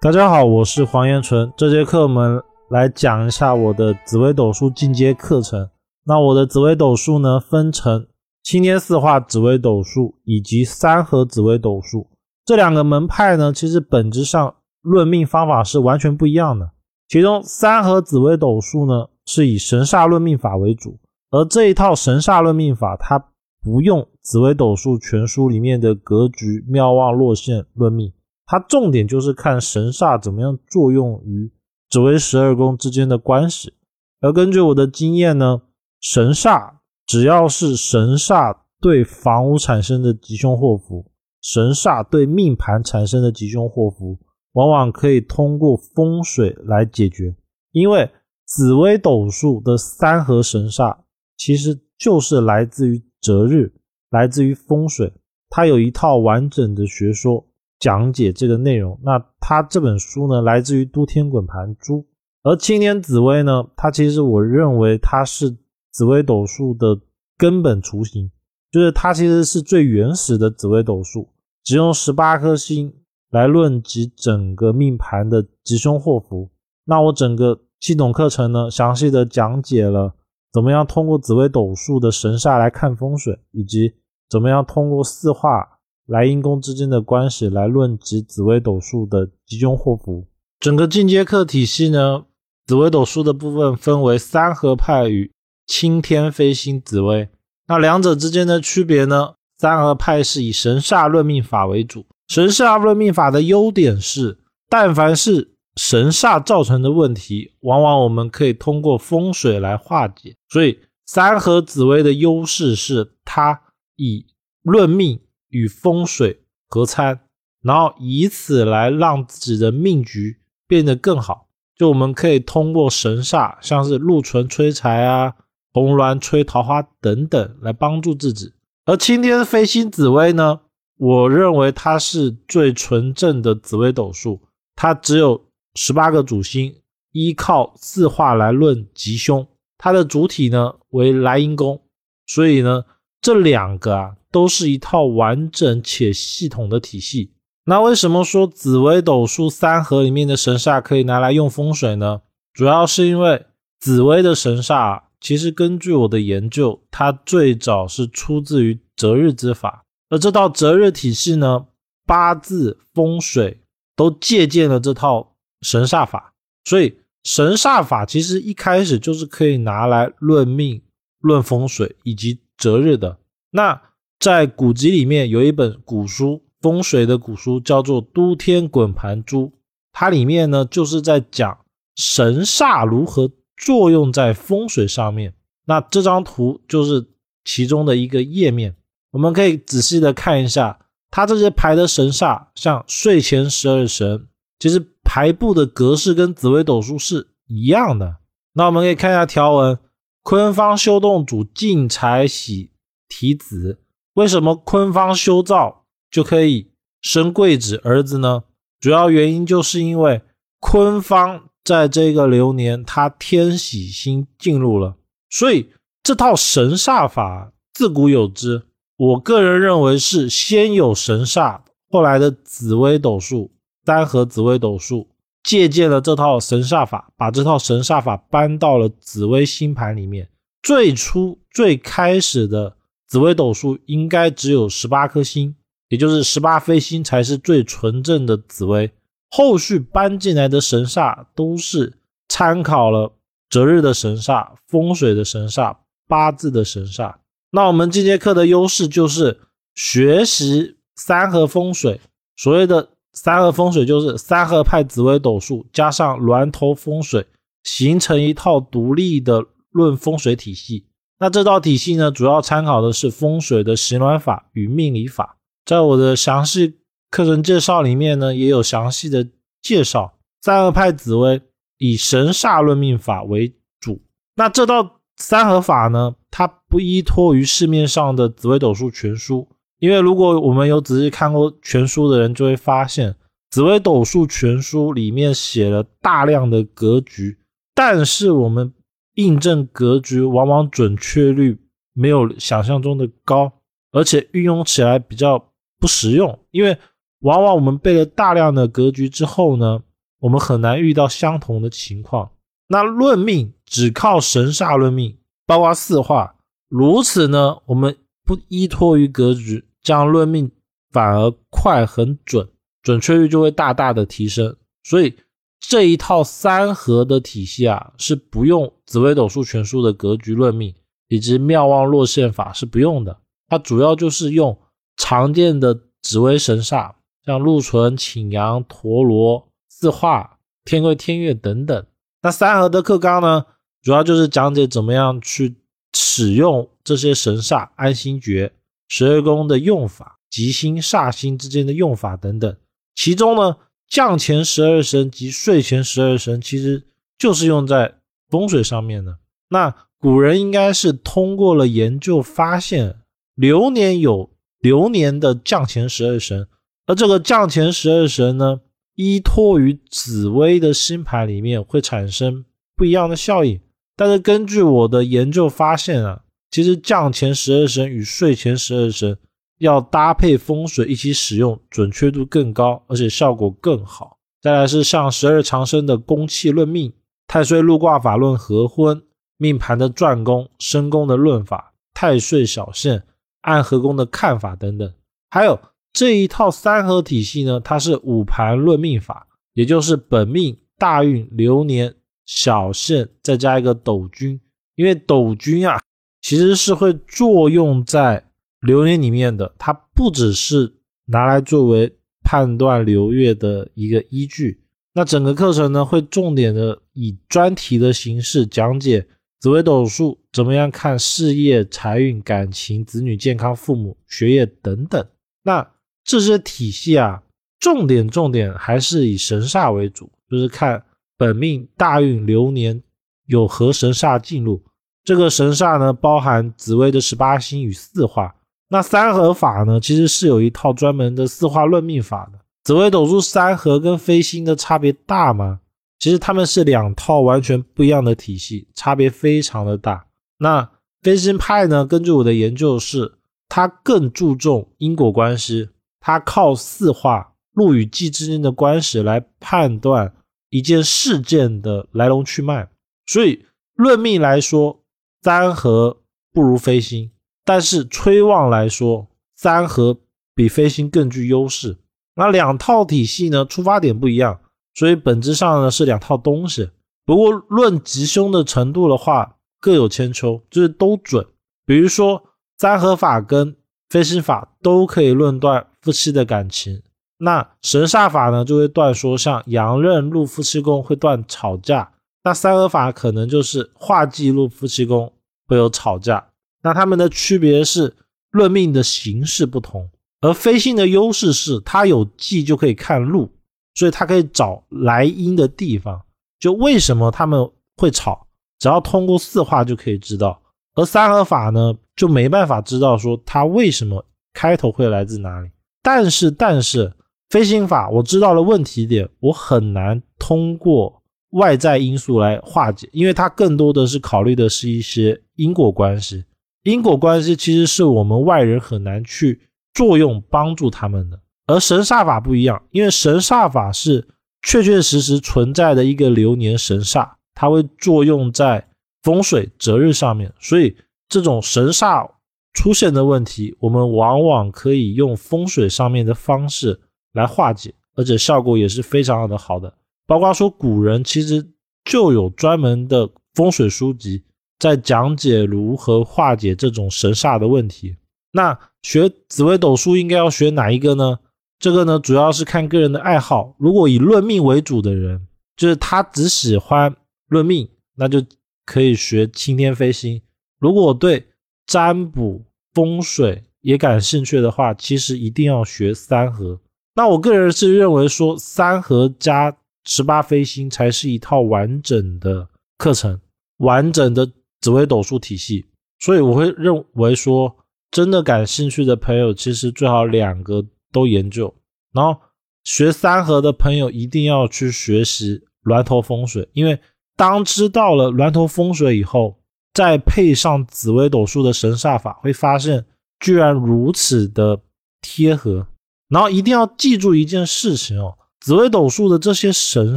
大家好，我是黄延纯。这节课我们来讲一下我的紫微斗数进阶课程。那我的紫微斗数呢，分成青天四化紫微斗数以及三合紫微斗数这两个门派呢，其实本质上论命方法是完全不一样的。其中三合紫微斗数呢，是以神煞论命法为主，而这一套神煞论命法，它不用紫微斗数全书里面的格局、妙望、落陷论命。它重点就是看神煞怎么样作用于紫微十二宫之间的关系，而根据我的经验呢，神煞只要是神煞对房屋产生的吉凶祸福，神煞对命盘产生的吉凶祸福，往往可以通过风水来解决。因为紫微斗数的三合神煞其实就是来自于择日，来自于风水，它有一套完整的学说。讲解这个内容，那他这本书呢，来自于都天滚盘珠，而青天紫微呢，它其实我认为它是紫微斗数的根本雏形，就是它其实是最原始的紫微斗数，只用十八颗星来论及整个命盘的吉凶祸福。那我整个系统课程呢，详细的讲解了怎么样通过紫微斗数的神煞来看风水，以及怎么样通过四化。来因宫之间的关系来论及紫微斗数的吉凶祸福。整个进阶课体系呢，紫微斗数的部分分为三合派与青天飞星紫微。那两者之间的区别呢？三合派是以神煞论命法为主。神煞论命法的优点是，但凡是神煞造成的问题，往往我们可以通过风水来化解。所以三合紫微的优势是，它以论命。与风水合参，然后以此来让自己的命局变得更好。就我们可以通过神煞，像是禄存催财啊、红鸾催桃花等等，来帮助自己。而青天飞星紫微呢，我认为它是最纯正的紫微斗数，它只有十八个主星，依靠四化来论吉凶。它的主体呢为莱茵宫，所以呢这两个啊。都是一套完整且系统的体系。那为什么说紫微斗数三合里面的神煞可以拿来用风水呢？主要是因为紫微的神煞，其实根据我的研究，它最早是出自于择日之法，而这套择日体系呢，八字、风水都借鉴了这套神煞法，所以神煞法其实一开始就是可以拿来论命、论风水以及择日的。那在古籍里面有一本古书，风水的古书叫做《都天滚盘珠》，它里面呢就是在讲神煞如何作用在风水上面。那这张图就是其中的一个页面，我们可以仔细的看一下，它这些排的神煞，像睡前十二神，其实排布的格式跟紫微斗数是一样的。那我们可以看一下条文：坤方修动主进财喜提子。为什么坤方修造就可以生贵子儿子呢？主要原因就是因为坤方在这个流年，他天喜星进入了，所以这套神煞法自古有之。我个人认为是先有神煞，后来的紫微斗数、三合紫微斗数借鉴了这套神煞法，把这套神煞法搬到了紫微星盘里面。最初最开始的。紫微斗数应该只有十八颗星，也就是十八飞星才是最纯正的紫微。后续搬进来的神煞都是参考了择日的神煞、风水的神煞、八字的神煞。那我们这节课的优势就是学习三合风水。所谓的三合风水，就是三合派紫微斗数加上峦头风水，形成一套独立的论风水体系。那这套体系呢，主要参考的是风水的行卵法与命理法，在我的详细课程介绍里面呢，也有详细的介绍。三合派紫微以神煞论命法为主，那这套三合法呢，它不依托于市面上的紫微斗数全书，因为如果我们有仔细看过全书的人，就会发现紫微斗数全书里面写了大量的格局，但是我们。印证格局往往准确率没有想象中的高，而且运用起来比较不实用。因为往往我们背了大量的格局之后呢，我们很难遇到相同的情况。那论命只靠神煞论命，包括四化，如此呢，我们不依托于格局，这样论命反而快很准，准确率就会大大的提升。所以这一套三合的体系啊，是不用紫微斗数全书的格局论命，以及妙望落线法是不用的。它主要就是用常见的紫微神煞，像禄存、请阳、陀罗、四化、天贵、天月等等。那三合的课纲呢，主要就是讲解怎么样去使用这些神煞、安心诀、十二宫的用法、吉星、煞星之间的用法等等。其中呢，降前十二神及睡前十二神，其实就是用在风水上面的。那古人应该是通过了研究发现，流年有流年的降前十二神，而这个降前十二神呢？依托于紫微的星盘里面会产生不一样的效应，但是根据我的研究发现啊，其实降前十二神与睡前十二神要搭配风水一起使用，准确度更高，而且效果更好。再来是像十二长生的宫气论命、太岁禄卦法论合婚、命盘的转宫、申宫的论法、太岁小限、暗合宫的看法等等，还有。这一套三合体系呢，它是五盘论命法，也就是本命、大运、流年、小限，再加一个斗君。因为斗君啊，其实是会作用在流年里面的，它不只是拿来作为判断流月的一个依据。那整个课程呢，会重点的以专题的形式讲解紫微斗数怎么样看事业、财运、感情、子女健康、父母学业等等。那这些体系啊，重点重点还是以神煞为主，就是看本命大运流年有何神煞进入。这个神煞呢，包含紫微的十八星与四化。那三合法呢，其实是有一套专门的四化论命法的。紫微斗数三合跟飞星的差别大吗？其实他们是两套完全不一样的体系，差别非常的大。那飞星派呢，根据我的研究是，它更注重因果关系。它靠四化禄与忌之间的关系来判断一件事件的来龙去脉，所以论命来说，三合不如飞星，但是崔旺来说，三合比飞星更具优势。那两套体系呢，出发点不一样，所以本质上呢是两套东西。不过论吉凶的程度的话，各有千秋，就是都准。比如说三合法跟飞星法都可以论断。夫妻的感情，那神煞法呢就会断说，像阳刃入夫妻宫会断吵架，那三合法可能就是化忌入夫妻宫会有吵架。那他们的区别是论命的形式不同，而飞星的优势是它有忌就可以看路，所以它可以找来因的地方。就为什么他们会吵，只要通过四化就可以知道，而三合法呢就没办法知道说它为什么开头会来自哪里。但是，但是飞行法我知道了问题点，我很难通过外在因素来化解，因为它更多的是考虑的是一些因果关系。因果关系其实是我们外人很难去作用帮助他们的，而神煞法不一样，因为神煞法是确确实实存在的一个流年神煞，它会作用在风水择日上面，所以这种神煞。出现的问题，我们往往可以用风水上面的方式来化解，而且效果也是非常的好的。包括说古人其实就有专门的风水书籍在讲解如何化解这种神煞的问题。那学紫微斗数应该要学哪一个呢？这个呢，主要是看个人的爱好。如果以论命为主的人，就是他只喜欢论命，那就可以学青天飞星。如果对占卜，风水也感兴趣的话，其实一定要学三合。那我个人是认为说，三合加十八飞星才是一套完整的课程，完整的紫微斗数体系。所以我会认为说，真的感兴趣的朋友，其实最好两个都研究。然后学三合的朋友，一定要去学习峦头风水，因为当知道了峦头风水以后。再配上紫微斗数的神煞法，会发现居然如此的贴合。然后一定要记住一件事情哦，紫微斗数的这些神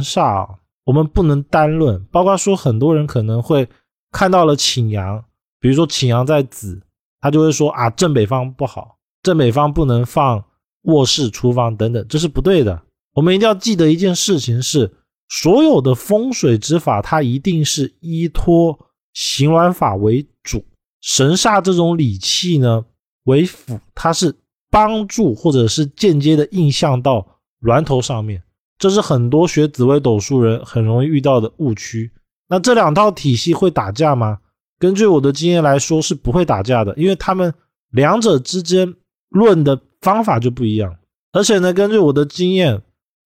煞，我们不能单论，包括说很多人可能会看到了请阳，比如说请阳在子，他就会说啊正北方不好，正北方不能放卧室、厨房等等，这是不对的。我们一定要记得一件事情是，所有的风水之法，它一定是依托行鸾法为主，神煞这种理气呢为辅，它是帮助或者是间接的印象到峦头上面，这是很多学紫微斗数人很容易遇到的误区。那这两套体系会打架吗？根据我的经验来说，是不会打架的，因为他们两者之间论的方法就不一样，而且呢，根据我的经验。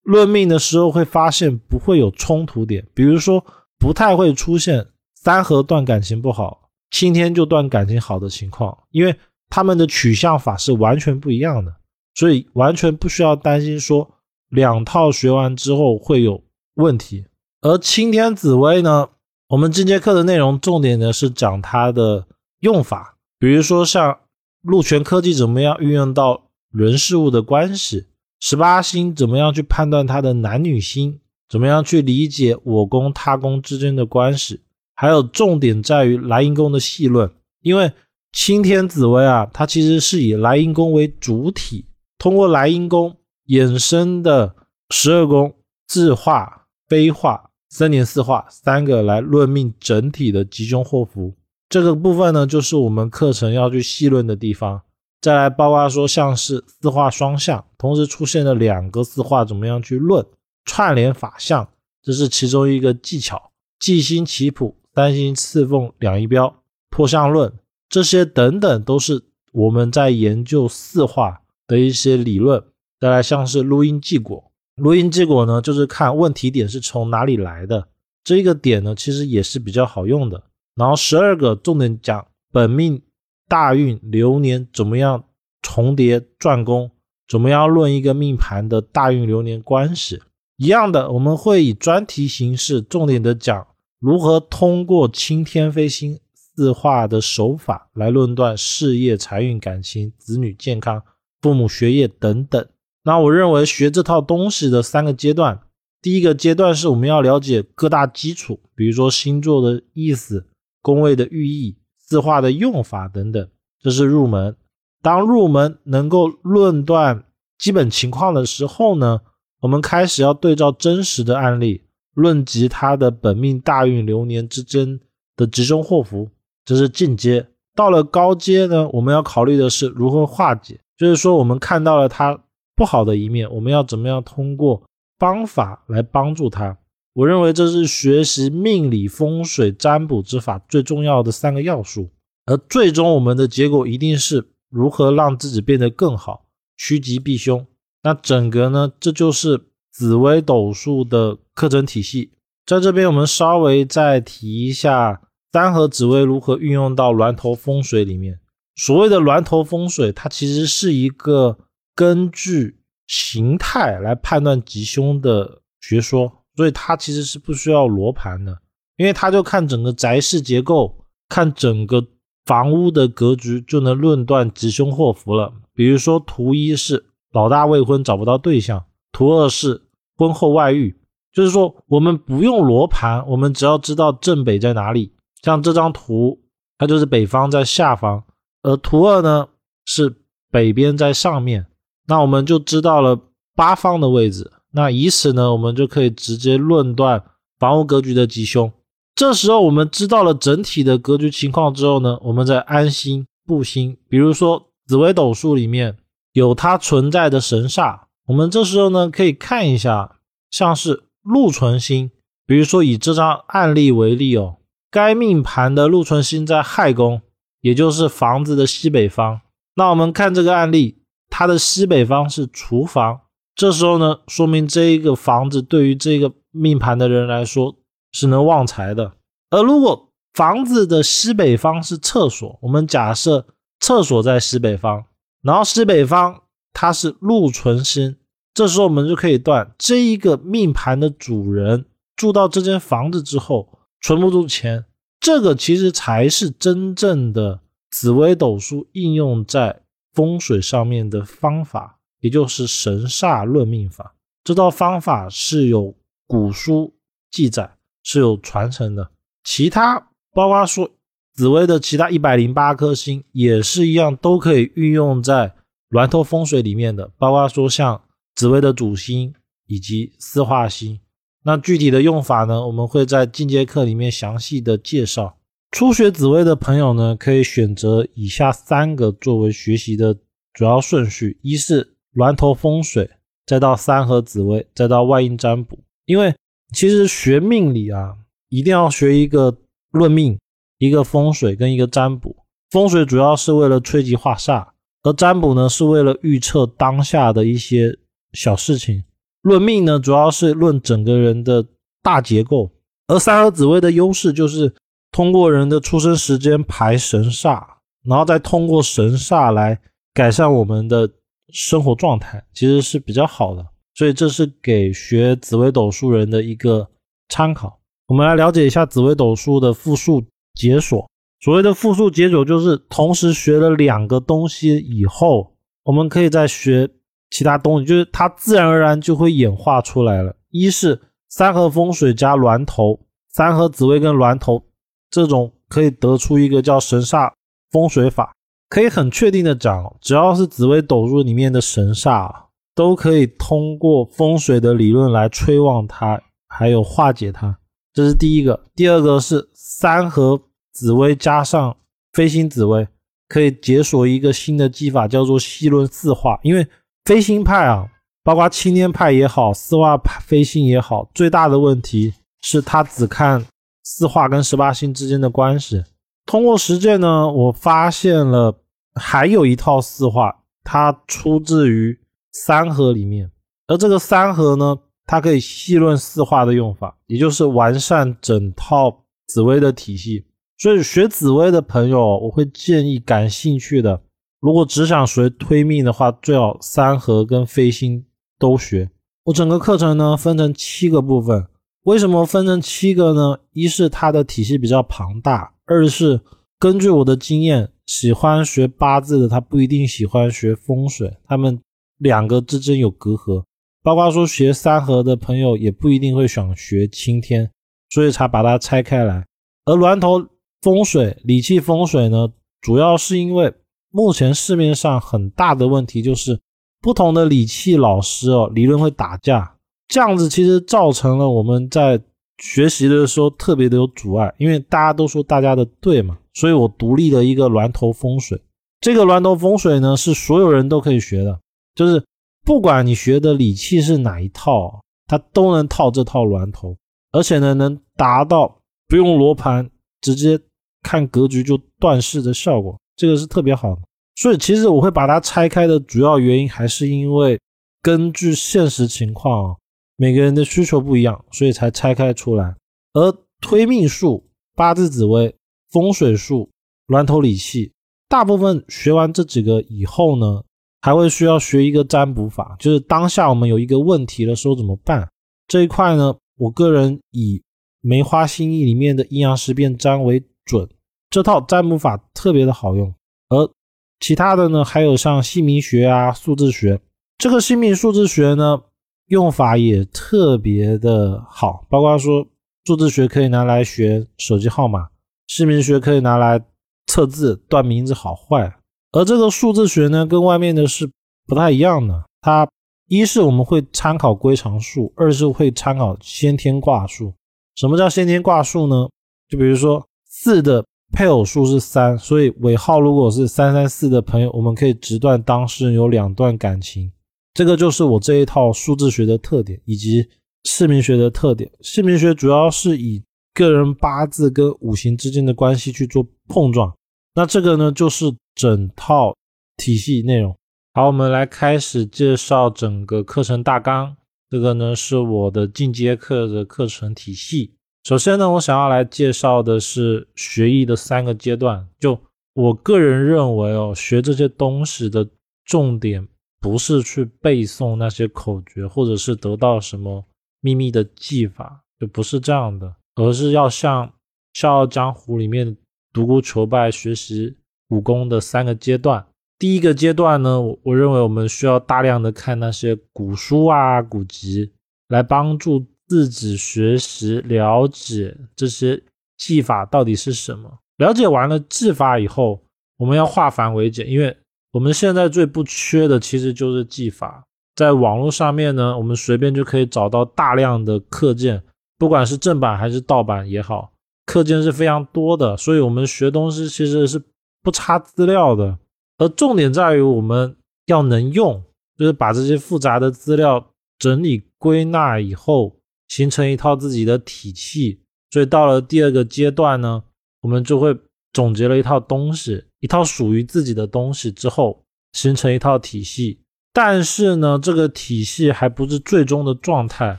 论命的时候会发现不会有冲突点，比如说不太会出现三合断感情不好，青天就断感情好的情况，因为他们的取向法是完全不一样的，所以完全不需要担心说两套学完之后会有问题。而青天紫薇呢，我们进阶课的内容重点呢是讲它的用法，比如说像禄权科技怎么样运用到人事物的关系。十八星怎么样去判断它的男女星？怎么样去理解我宫他宫之间的关系？还有重点在于莱茵宫的细论，因为青天紫薇啊，它其实是以莱茵宫为主体，通过莱茵宫衍生的十二宫、自化、非化、三年四化三个来论命整体的吉凶祸福。这个部分呢，就是我们课程要去细论的地方。再来包括说，像是四化双相，同时出现了两个四化，怎么样去论串联法相，这是其中一个技巧。忌星棋谱、三星刺凤、两仪标、破相论，这些等等都是我们在研究四化的一些理论。再来像是录音记果，录音结果呢，就是看问题点是从哪里来的，这个点呢，其实也是比较好用的。然后十二个重点讲本命。大运流年怎么样重叠转宫？怎么样论一个命盘的大运流年关系？一样的，我们会以专题形式重点的讲如何通过青天飞星四化的手法来论断事业、财运、感情、子女健康、父母学业等等。那我认为学这套东西的三个阶段，第一个阶段是我们要了解各大基础，比如说星座的意思、宫位的寓意。字画的用法等等，这是入门。当入门能够论断基本情况的时候呢，我们开始要对照真实的案例，论及他的本命大运流年之间的吉凶祸福，这是进阶。到了高阶呢，我们要考虑的是如何化解，就是说我们看到了他不好的一面，我们要怎么样通过方法来帮助他。我认为这是学习命理风水占卜之法最重要的三个要素，而最终我们的结果一定是如何让自己变得更好，趋吉避凶。那整个呢，这就是紫微斗数的课程体系。在这边，我们稍微再提一下三合紫微如何运用到峦头风水里面。所谓的峦头风水，它其实是一个根据形态来判断吉凶的学说。所以它其实是不需要罗盘的，因为它就看整个宅室结构，看整个房屋的格局，就能论断吉凶祸福了。比如说图一是老大未婚找不到对象，图二是婚后外遇，就是说我们不用罗盘，我们只要知道正北在哪里。像这张图，它就是北方在下方，而图二呢是北边在上面，那我们就知道了八方的位置。那以此呢，我们就可以直接论断房屋格局的吉凶。这时候我们知道了整体的格局情况之后呢，我们再安心布星。比如说紫微斗数里面有它存在的神煞，我们这时候呢可以看一下，像是禄存星。比如说以这张案例为例哦，该命盘的禄存星在亥宫，也就是房子的西北方。那我们看这个案例，它的西北方是厨房。这时候呢，说明这一个房子对于这个命盘的人来说是能旺财的。而如果房子的西北方是厕所，我们假设厕所在西北方，然后西北方它是禄存星，这时候我们就可以断这一个命盘的主人住到这间房子之后存不住钱。这个其实才是真正的紫微斗数应用在风水上面的方法。也就是神煞论命法，这套方法是有古书记载，是有传承的。其他包括说紫薇的其他一百零八颗星也是一样，都可以运用在峦头风水里面的。包括说像紫薇的主星以及四化星，那具体的用法呢，我们会在进阶课里面详细的介绍。初学紫薇的朋友呢，可以选择以下三个作为学习的主要顺序：一是峦头风水，再到三合紫薇，再到外阴占卜。因为其实学命理啊。一定要学一个论命，一个风水跟一个占卜。风水主要是为了催吉化煞，而占卜呢是为了预测当下的一些小事情。论命呢主要是论整个人的大结构，而三合紫微的优势就是通过人的出生时间排神煞，然后再通过神煞来改善我们的生活状态，其实是比较好的。所以这是给学紫微斗数人的一个参考。我们来了解一下紫微斗数的复数解锁。所谓的复数解锁，就是同时学了两个东西以后，我们可以再学其他东西，就是它自然而然就会演化出来了。一是三合风水加峦头，三合紫微跟峦头这种可以得出一个叫神煞风水法。可以很确定的讲，只要是紫微斗数里面的神煞，都可以通过风水的理论来催旺它，还有化解它。这是第一个，第二个是三合紫薇加上飞星紫薇，可以解锁一个新的技法，叫做细论四化。因为飞星派啊，包括青天派也好，四化派飞星也好，最大的问题是它只看四化跟十八星之间的关系。通过实践呢，我发现了还有一套四化，它出自于三合里面，而这个三合呢。它可以细论四化的用法，也就是完善整套紫微的体系。所以学紫微的朋友，我会建议感兴趣的，如果只想学推命的话，最好三合跟飞星都学。我整个课程呢分成七个部分，为什么分成七个呢？一是它的体系比较庞大，二是根据我的经验，喜欢学八字的他不一定喜欢学风水，他们两个之间有隔阂。包括说学三合的朋友也不一定会想学青天，所以才把它拆开来。而峦头风水、理气风水呢，主要是因为目前市面上很大的问题就是不同的理气老师哦，理论会打架，这样子其实造成了我们在学习的时候特别的有阻碍，因为大家都说大家的对嘛，所以我独立了一个峦头风水。这个峦头风水呢，是所有人都可以学的，就是。不管你学的理气是哪一套，它都能套这套峦头，而且呢，能达到不用罗盘，直接看格局就断事的效果，这个是特别好的。所以，其实我会把它拆开的主要原因，还是因为根据现实情况，每个人的需求不一样，所以才拆开出来。而推命术、八字紫微、风水术、峦头理气，大部分学完这几个以后呢。还会需要学一个占卜法，就是当下我们有一个问题的时候怎么办这一块呢？我个人以梅花心意里面的阴阳十变占为准，这套占卜法特别的好用。而其他的呢，还有像姓名学啊、数字学，这个姓名数字学呢，用法也特别的好，包括说数字学可以拿来学手机号码，姓名学可以拿来测字断名字好坏。而这个数字学呢，跟外面的是不太一样的。它一是我们会参考归藏数，二是会参考先天卦数。什么叫先天卦数呢？就比如说四的配偶数是三，所以尾号如果是三三四的朋友，我们可以直断当事人有两段感情。这个就是我这一套数字学的特点，以及姓名学的特点。姓名学主要是以个人八字跟五行之间的关系去做碰撞。那这个呢，就是。整套体系内容，好，我们来开始介绍整个课程大纲。这个呢是我的进阶课的课程体系。首先呢，我想要来介绍的是学艺的三个阶段。就我个人认为哦，学这些东西的重点不是去背诵那些口诀，或者是得到什么秘密的技法，就不是这样的，而是要像《笑傲江湖》里面独孤求败学习。武功的三个阶段，第一个阶段呢，我我认为我们需要大量的看那些古书啊、古籍，来帮助自己学习了解这些技法到底是什么。了解完了技法以后，我们要化繁为简，因为我们现在最不缺的其实就是技法。在网络上面呢，我们随便就可以找到大量的课件，不管是正版还是盗版也好，课件是非常多的，所以我们学东西其实是不差资料的。而重点在于我们要能用，就是把这些复杂的资料整理归纳以后，形成一套自己的体系。所以到了第二个阶段呢，我们就会总结了一套东西，一套属于自己的东西之后，形成一套体系。但是呢，这个体系还不是最终的状态，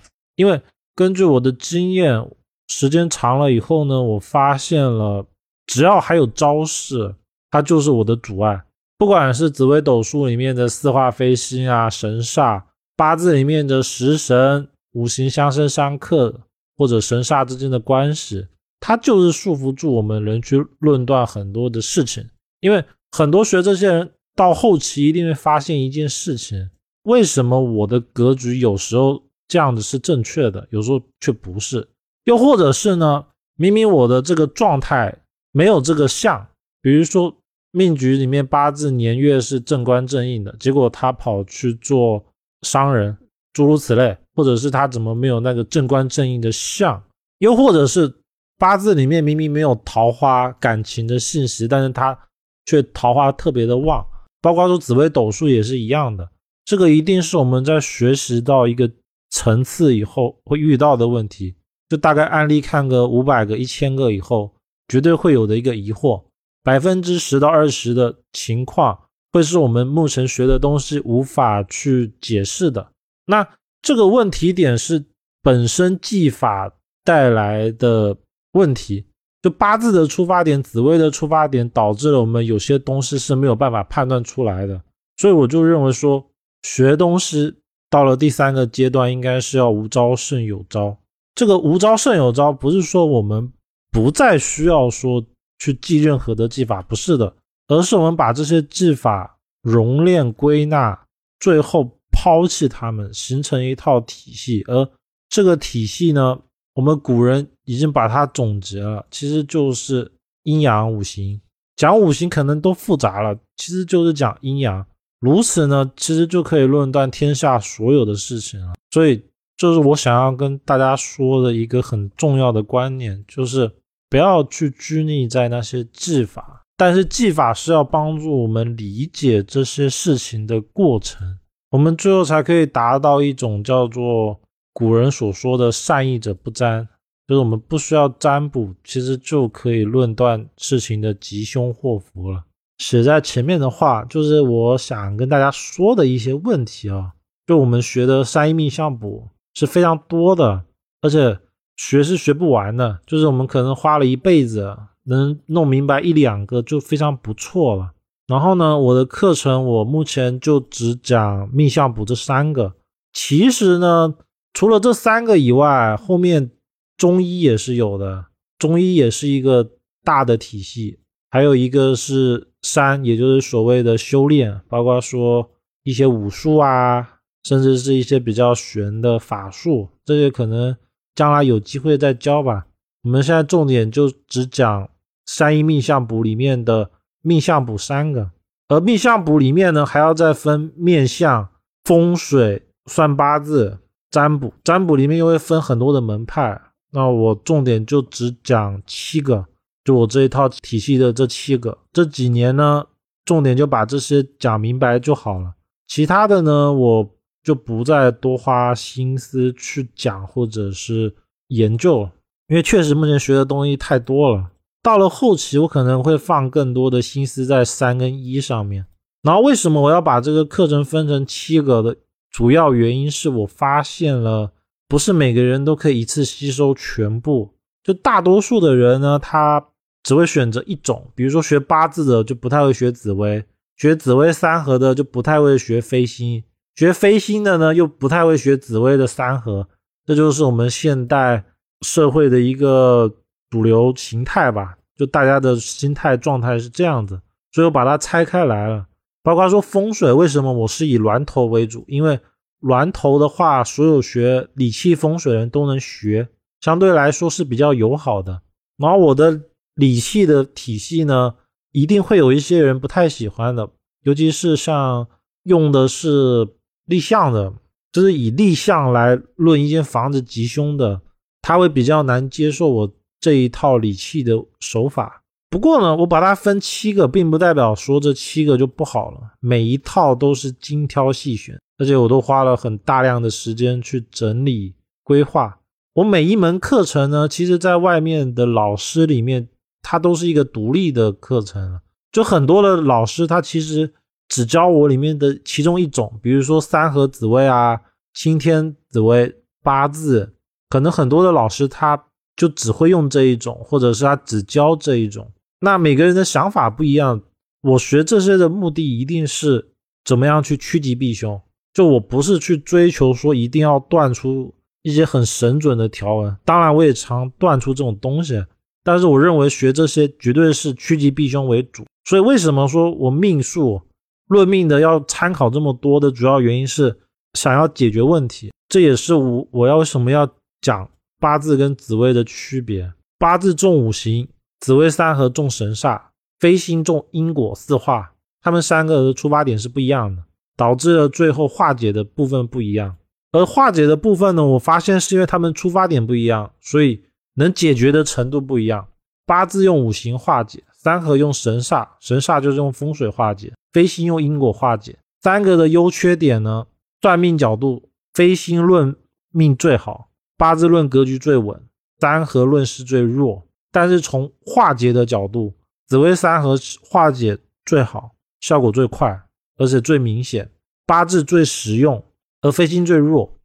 因为根据我的经验，时间长了以后呢，我发现了，只要还有招式，它就是我的阻碍。不管是紫微斗数里面的四化飞星啊、神煞，八字里面的食神、五行相生相克，或者神煞之间的关系，它就是束缚住我们人去论断很多的事情。因为很多学这些人到后期一定会发现一件事情：为什么我的格局有时候这样子是正确的，有时候却不是？又或者是呢？明明我的这个状态没有这个相，比如说。命局里面八字年月是正官正印的，结果他跑去做商人，诸如此类，或者是他怎么没有那个正官正印的相，又或者是八字里面明明没有桃花感情的信息，但是他却桃花特别的旺，包括说紫微斗数也是一样的，这个一定是我们在学习到一个层次以后会遇到的问题，就大概案例看个五百个、一千个以后，绝对会有的一个疑惑。百分之十到二十的情况会是我们目前学的东西无法去解释的。那这个问题点是本身技法带来的问题，就八字的出发点、紫微的出发点，导致了我们有些东西是没有办法判断出来的。所以我就认为说，学东西到了第三个阶段，应该是要无招胜有招。这个无招胜有招，不是说我们不再需要说。去记任何的技法不是的，而是我们把这些技法熔炼归纳，最后抛弃它们，形成一套体系。而这个体系呢，我们古人已经把它总结了，其实就是阴阳五行。讲五行可能都复杂了，其实就是讲阴阳。如此呢，其实就可以论断天下所有的事情了。所以，这是我想要跟大家说的一个很重要的观念，就是。不要去拘泥在那些技法，但是技法是要帮助我们理解这些事情的过程，我们最后才可以达到一种叫做古人所说的“善意者不占”，就是我们不需要占卜，其实就可以论断事情的吉凶祸福了。写在前面的话，就是我想跟大家说的一些问题啊，就我们学的三一命相卜是非常多的，而且。学是学不完的，就是我们可能花了一辈子，能弄明白一两个就非常不错了。然后呢，我的课程我目前就只讲命相卜这三个。其实呢，除了这三个以外，后面中医也是有的，中医也是一个大的体系。还有一个是三，也就是所谓的修炼，包括说一些武术啊，甚至是一些比较玄的法术，这些可能。将来有机会再教吧。我们现在重点就只讲三一命相卜里面的命相卜三个，而命相卜里面呢还要再分面相、风水、算八字、占卜。占卜里面又会分很多的门派，那我重点就只讲七个，就我这一套体系的这七个。这几年呢，重点就把这些讲明白就好了。其他的呢，我。就不再多花心思去讲或者是研究了，因为确实目前学的东西太多了。到了后期，我可能会放更多的心思在三跟一上面。然后为什么我要把这个课程分成七个的主要原因是我发现了，不是每个人都可以一次吸收全部。就大多数的人呢，他只会选择一种，比如说学八字的就不太会学紫薇，学紫薇三合的就不太会学飞星。学飞星的呢，又不太会学紫薇的三合，这就是我们现代社会的一个主流形态吧。就大家的心态状态是这样子，所以我把它拆开来了，包括说风水，为什么我是以峦头为主？因为峦头的话，所有学理气风水的人都能学，相对来说是比较友好的。然后我的理气的体系呢，一定会有一些人不太喜欢的，尤其是像用的是立项的，就是以立项来论一间房子吉凶的，他会比较难接受我这一套理气的手法。不过呢，我把它分七个，并不代表说这七个就不好了。每一套都是精挑细选，而且我都花了很大量的时间去整理规划。我每一门课程呢，其实在外面的老师里面，它都是一个独立的课程。就很多的老师，他其实只教我里面的其中一种，比如说三合紫微啊、青天紫微、八字，可能很多的老师他就只会用这一种，或者是他只教这一种。那每个人的想法不一样，我学这些的目的一定是怎么样去趋吉避凶。就我不是去追求说一定要断出一些很神准的条文，当然我也常断出这种东西，但是我认为学这些绝对是趋吉避凶为主。所以为什么说我命数论命的要参考这么多的主要原因是想要解决问题，这也是我我要为什么要讲八字跟紫微的区别，八字重五行。紫微三合重神煞，飞星重因果四化，他们三个的出发点是不一样的，导致了最后化解的部分不一样。而化解的部分呢，我发现是因为他们出发点不一样，所以能解决的程度不一样。八字用五行化解，三合用神煞，神煞就是用风水化解，飞星用因果化解。三个的优缺点呢，算命角度，飞星论命最好，八字论格局最稳，三合论势最弱。但是从化解的角度，紫微三合化解最好，效果最快，而且最明显。八字最实用，而飞星最弱。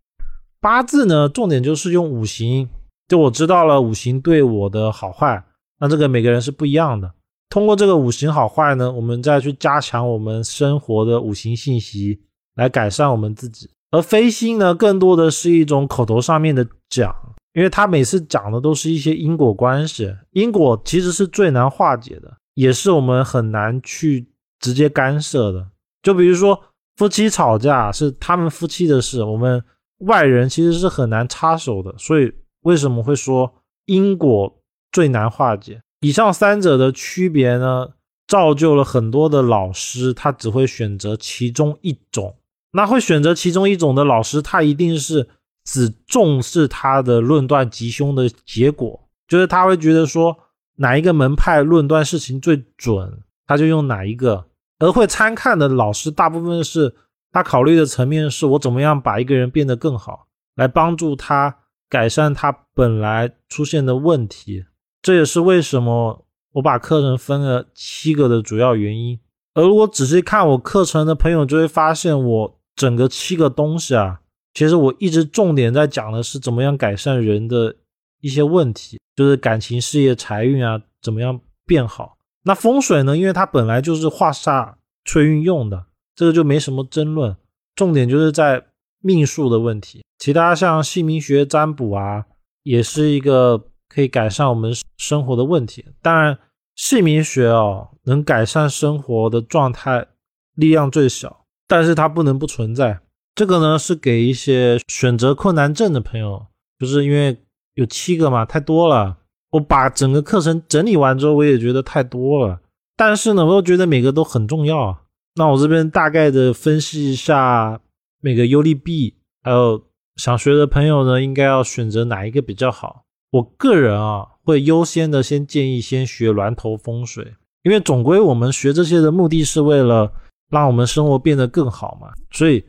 八字呢，重点就是用五行，就我知道了五行对我的好坏，那这个每个人是不一样的。通过这个五行好坏呢，我们再去加强我们生活的五行信息，来改善我们自己。而飞星呢，更多的是一种口头上面的讲。因为他每次讲的都是一些因果关系，因果其实是最难化解的，也是我们很难去直接干涉的。就比如说夫妻吵架是他们夫妻的事，我们外人其实是很难插手的。所以为什么会说因果最难化解？以上三者的区别呢，造就了很多的老师，他只会选择其中一种。那会选择其中一种的老师，他一定是。只重视他的论断吉凶的结果，就是他会觉得说哪一个门派论断事情最准，他就用哪一个。而会参看的老师，大部分是他考虑的层面是我怎么样把一个人变得更好，来帮助他改善他本来出现的问题。这也是为什么我把课程分了七个的主要原因。而如果仔细看我课程的朋友，就会发现我整个七个东西啊。其实我一直重点在讲的是怎么样改善人的一些问题，就是感情、事业、财运啊，怎么样变好。那风水呢？因为它本来就是化煞催运用的，这个就没什么争论。重点就是在命数的问题，其他像姓名学、占卜啊，也是一个可以改善我们生活的问题。当然，姓名学哦，能改善生活的状态力量最小，但是它不能不存在。这个呢是给一些选择困难症的朋友，就是因为有七个嘛，太多了。我把整个课程整理完之后，我也觉得太多了。但是呢，我又觉得每个都很重要。那我这边大概的分析一下每个优利弊，还有想学的朋友呢，应该要选择哪一个比较好。我个人啊，会优先的先建议先学峦头风水，因为总归我们学这些的目的是为了让我们生活变得更好嘛，所以。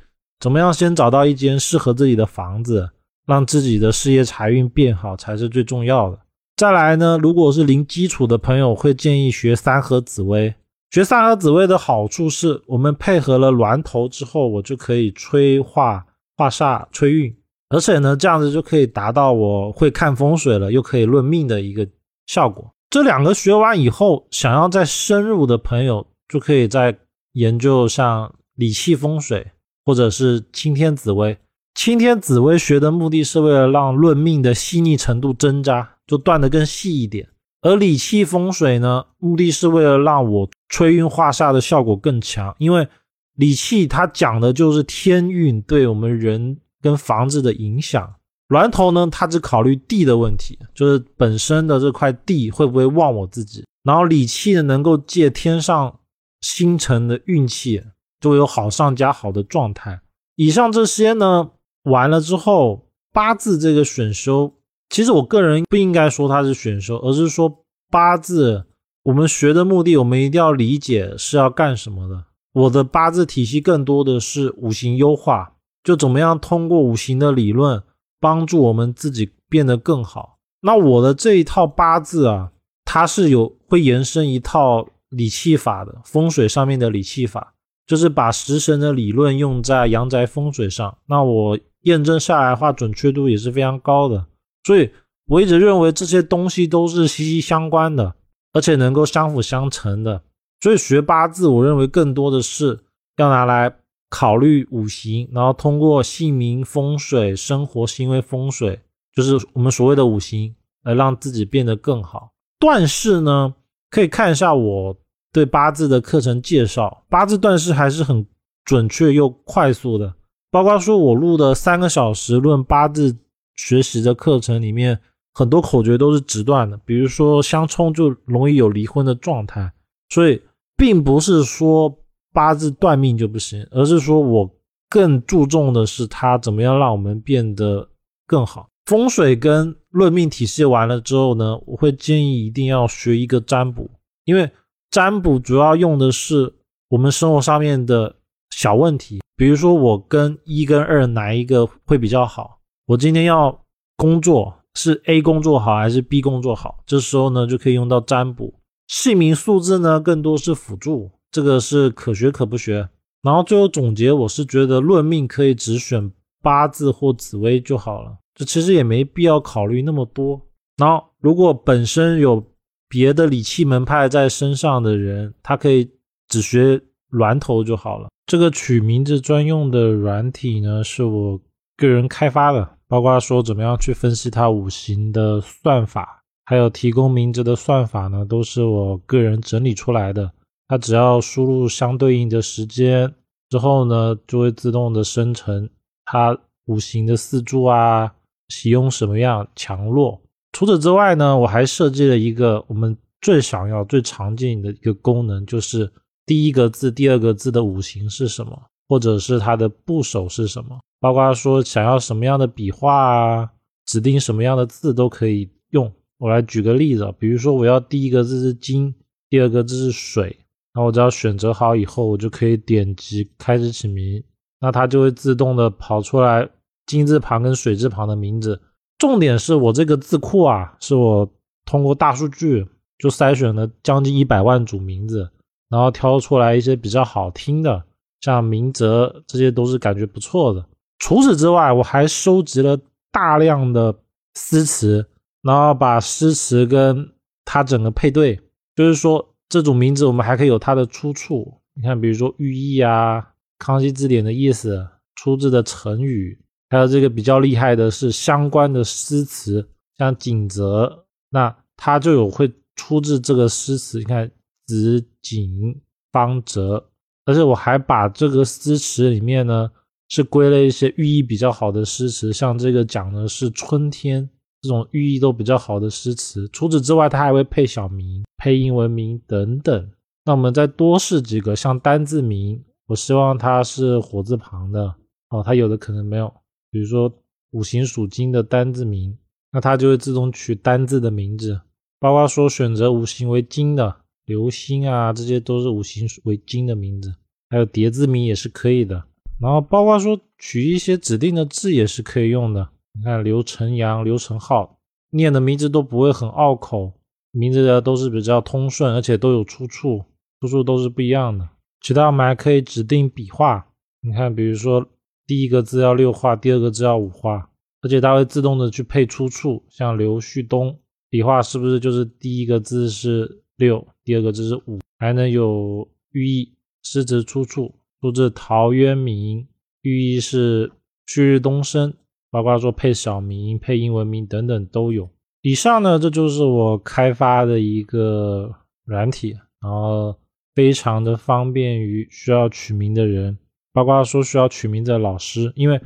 怎么样先找到一间适合自己的房子，让自己的事业财运变好才是最重要的。再来呢，如果是零基础的朋友，会建议学三合紫薇。学三合紫薇的好处是，我们配合了峦头之后，我就可以催化化煞催运，而且呢，这样子就可以达到我会看风水了，又可以论命的一个效果。这两个学完以后，想要再深入的朋友，就可以再研究像理气风水。或者是青天紫微，青天紫微学的目的是为了让论命的细腻程度增加，就断得更细一点；而理气风水呢，目的是为了让我催运化煞的效果更强。因为理气它讲的就是天运对我们人跟房子的影响。峦头呢，它只考虑地的问题，就是本身的这块地会不会旺我自己。然后理气呢，能够借天上星辰的运气，就有好上加好的状态。以上这些呢，完了之后，八字这个选修，其实我个人不应该说它是选修，而是说八字我们学的目的，我们一定要理解是要干什么的。我的八字体系更多的是五行优化，就怎么样通过五行的理论。帮助我们自己变得更好。那我的这一套八字啊，它是有会延伸一套理气法的风水上面的理气法，就是把食神的理论用在阳宅风水上。那我验证下来的话，准确度也是非常高的。所以我一直认为这些东西都是息息相关的，而且能够相辅相成的。所以学八字，我认为更多的是要拿来。考虑五行，然后通过姓名风水、生活行为风水，就是我们所谓的五行，来让自己变得更好。断式呢，可以看一下我对八字的课程介绍，八字断式还是很准确又快速的。包括说我录的三个小时论八字学习的课程里面，很多口诀都是直断的，比如说相冲就容易有离婚的状态，所以并不是说。八字断命就不行，而是说我更注重的是它怎么样让我们变得更好。风水跟论命体系完了之后呢，我会建议一定要学一个占卜，因为占卜主要用的是我们生活上面的小问题，比如说我跟一跟二哪一个会比较好，我今天要工作是 A 工作好还是 B 工作好，这时候呢就可以用到占卜。姓名数字呢更多是辅助。这个是可学可不学，然后最后总结，我是觉得论命可以只选八字或紫微就好了，这其实也没必要考虑那么多。然后如果本身有别的理气门派在身上的人，他可以只学峦头就好了。这个取名字专用的软体呢，是我个人开发的，包括说怎么样去分析它五行的算法，还有提供名字的算法呢，都是我个人整理出来的。它只要输入相对应的时间之后呢，就会自动的生成它五行的四柱啊，喜用什么样强弱。除此之外呢，我还设计了一个我们最想要、最常见的一个功能，就是第一个字、第二个字的五行是什么，或者是它的部首是什么，包括说想要什么样的笔画啊，指定什么样的字都可以用。我来举个例子，比如说我要第一个字是金，第二个字是水。那我只要选择好以后，我就可以点击开始起名，那它就会自动的跑出来金字旁跟水字旁的名字。重点是我这个字库啊，是我通过大数据就筛选了将近一百万组名字，然后挑出来一些比较好听的，像明哲这些都是感觉不错的。除此之外，我还收集了大量的诗词，然后把诗词跟它整个配对，就是说。这种名字我们还可以有它的出处，你看，比如说寓意啊，《康熙字典》的意思，出自的成语，还有这个比较厉害的是相关的诗词，像景泽，那它就有会出自这个诗词。你看子景方泽，而且我还把这个诗词里面呢，是归了一些寓意比较好的诗词，像这个讲的是春天。这种寓意都比较好的诗词，除此之外，它还会配小名、配英文名等等。那我们再多试几个，像单字名，我希望它是火字旁的哦。它有的可能没有，比如说五行属金的单字名，那它就会自动取单字的名字。包括说选择五行为金的流星啊，这些都是五行为金的名字。还有叠字名也是可以的。然后包括说取一些指定的字也是可以用的。你看刘成阳、刘成浩念的名字都不会很拗口，名字的都是比较通顺，而且都有出处，出处都是不一样的。其他我们还可以指定笔画，你看，比如说第一个字要六画，第二个字要五画，而且它会自动的去配出处。像刘旭东笔画是不是就是第一个字是六，第二个字是五？还能有寓意，诗词出处出自陶渊明，寓意是旭日东升。包括说配小名、配英文名等等都有。以上呢，这就是我开发的一个软体，然后非常的方便于需要取名的人，包括说需要取名字的老师，因为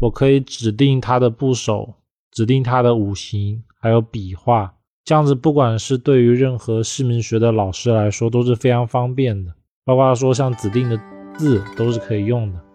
我可以指定他的部首，指定他的五行，还有笔画，这样子不管是对于任何姓名学的老师来说都是非常方便的，包括说像指定的字都是可以用的。